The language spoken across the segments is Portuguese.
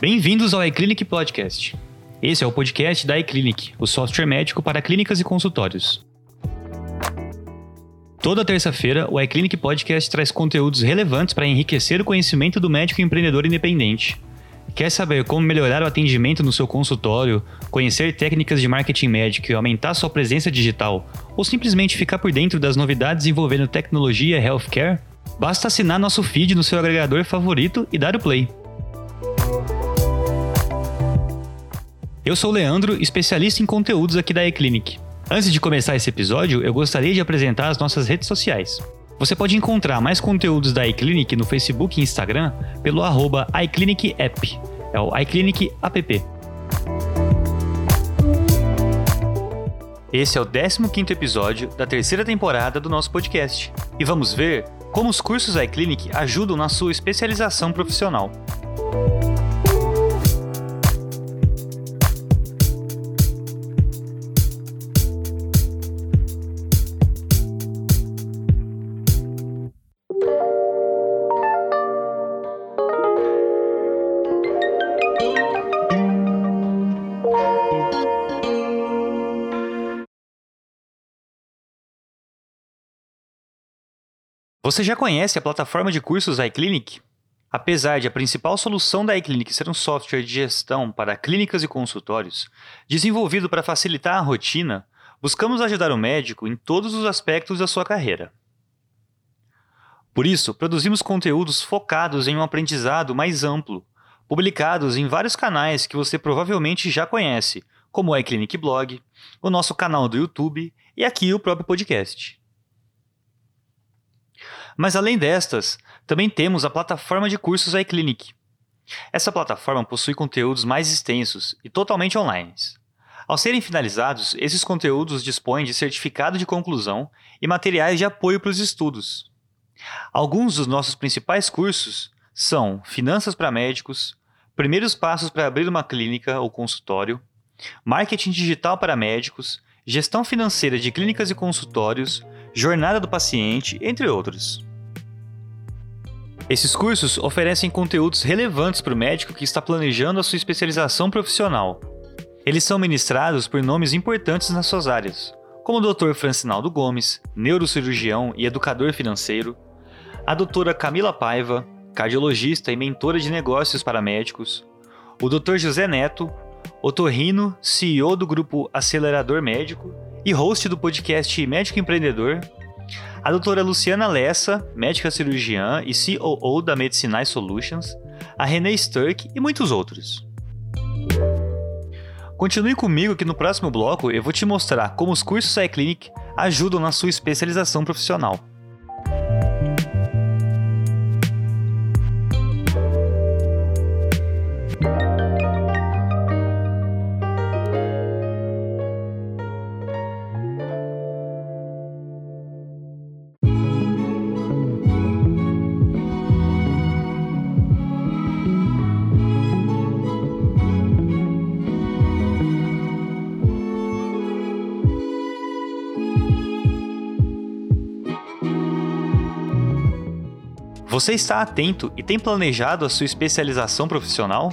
Bem-vindos ao iClinic Podcast. Esse é o podcast da iClinic, o software médico para clínicas e consultórios. Toda terça-feira, o iClinic Podcast traz conteúdos relevantes para enriquecer o conhecimento do médico empreendedor independente. Quer saber como melhorar o atendimento no seu consultório, conhecer técnicas de marketing médico e aumentar sua presença digital, ou simplesmente ficar por dentro das novidades envolvendo tecnologia e healthcare? Basta assinar nosso feed no seu agregador favorito e dar o play. Eu sou o Leandro, especialista em conteúdos aqui da eClinic. Antes de começar esse episódio, eu gostaria de apresentar as nossas redes sociais. Você pode encontrar mais conteúdos da iClinic no Facebook e Instagram pelo arroba iClinicApp, é o iClinic App. Esse é o 15º episódio da terceira temporada do nosso podcast. E vamos ver como os cursos iClinic ajudam na sua especialização profissional. Você já conhece a plataforma de cursos iClinic? Apesar de a principal solução da iClinic ser um software de gestão para clínicas e consultórios, desenvolvido para facilitar a rotina, buscamos ajudar o médico em todos os aspectos da sua carreira. Por isso, produzimos conteúdos focados em um aprendizado mais amplo, publicados em vários canais que você provavelmente já conhece, como o iClinic Blog, o nosso canal do YouTube e aqui o próprio podcast. Mas além destas, também temos a plataforma de cursos iClinic. Essa plataforma possui conteúdos mais extensos e totalmente online. Ao serem finalizados, esses conteúdos dispõem de certificado de conclusão e materiais de apoio para os estudos. Alguns dos nossos principais cursos são Finanças para Médicos, Primeiros Passos para Abrir uma Clínica ou Consultório, Marketing Digital para Médicos, Gestão Financeira de Clínicas e Consultórios, Jornada do Paciente, entre outros. Esses cursos oferecem conteúdos relevantes para o médico que está planejando a sua especialização profissional. Eles são ministrados por nomes importantes nas suas áreas, como o Dr. Francinaldo Gomes, neurocirurgião e educador financeiro, a doutora Camila Paiva, cardiologista e mentora de negócios para médicos, o Dr. José Neto, otorrino, CEO do grupo Acelerador Médico e host do podcast Médico Empreendedor, a doutora Luciana Lessa, médica cirurgiã e COO da Medicinais Solutions, a Renee Sturck e muitos outros. Continue comigo que no próximo bloco eu vou te mostrar como os cursos iClinic ajudam na sua especialização profissional. Você está atento e tem planejado a sua especialização profissional?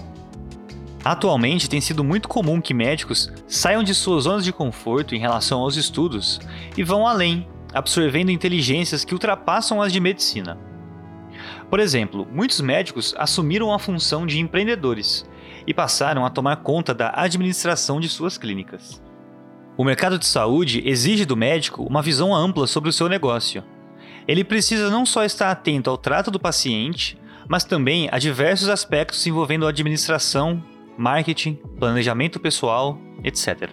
Atualmente tem sido muito comum que médicos saiam de suas zonas de conforto em relação aos estudos e vão além, absorvendo inteligências que ultrapassam as de medicina. Por exemplo, muitos médicos assumiram a função de empreendedores e passaram a tomar conta da administração de suas clínicas. O mercado de saúde exige do médico uma visão ampla sobre o seu negócio ele precisa não só estar atento ao trato do paciente, mas também a diversos aspectos envolvendo administração, marketing, planejamento pessoal, etc.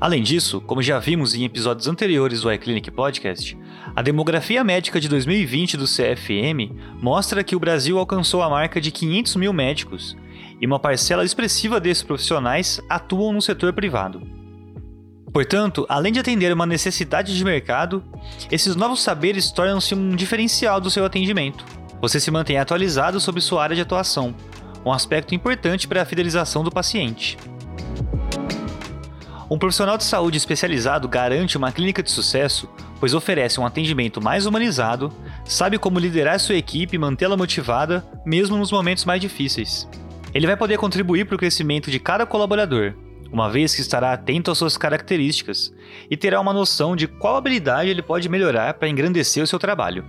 Além disso, como já vimos em episódios anteriores do iClinic Podcast, a demografia médica de 2020 do CFM mostra que o Brasil alcançou a marca de 500 mil médicos e uma parcela expressiva desses profissionais atuam no setor privado. Portanto, além de atender uma necessidade de mercado, esses novos saberes tornam-se um diferencial do seu atendimento. Você se mantém atualizado sobre sua área de atuação, um aspecto importante para a fidelização do paciente. Um profissional de saúde especializado garante uma clínica de sucesso, pois oferece um atendimento mais humanizado, sabe como liderar sua equipe e mantê-la motivada, mesmo nos momentos mais difíceis. Ele vai poder contribuir para o crescimento de cada colaborador, uma vez que estará atento às suas características e terá uma noção de qual habilidade ele pode melhorar para engrandecer o seu trabalho.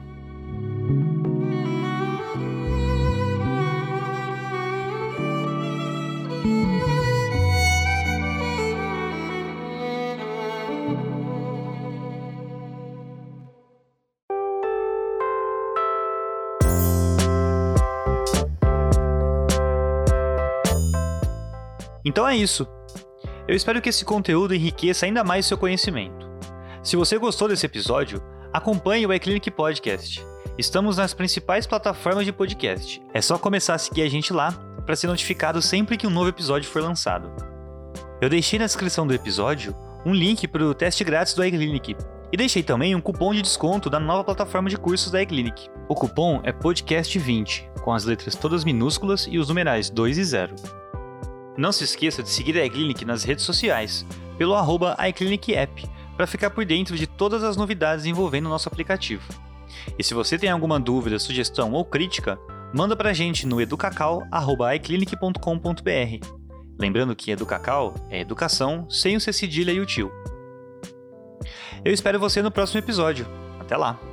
Então é isso. Eu espero que esse conteúdo enriqueça ainda mais seu conhecimento. Se você gostou desse episódio, acompanhe o iClinic Podcast. Estamos nas principais plataformas de podcast. É só começar a seguir a gente lá para ser notificado sempre que um novo episódio for lançado. Eu deixei na descrição do episódio um link para o teste grátis do iClinic e deixei também um cupom de desconto da nova plataforma de cursos da iClinic. O cupom é podcast20, com as letras todas minúsculas e os numerais 2 e 0. Não se esqueça de seguir a iClinic nas redes sociais, pelo arroba iClinicApp, para ficar por dentro de todas as novidades envolvendo o nosso aplicativo. E se você tem alguma dúvida, sugestão ou crítica, manda para a gente no educacau.iclinic.com.br. Lembrando que Educacau é educação sem o C cedilha e o tio. Eu espero você no próximo episódio. Até lá!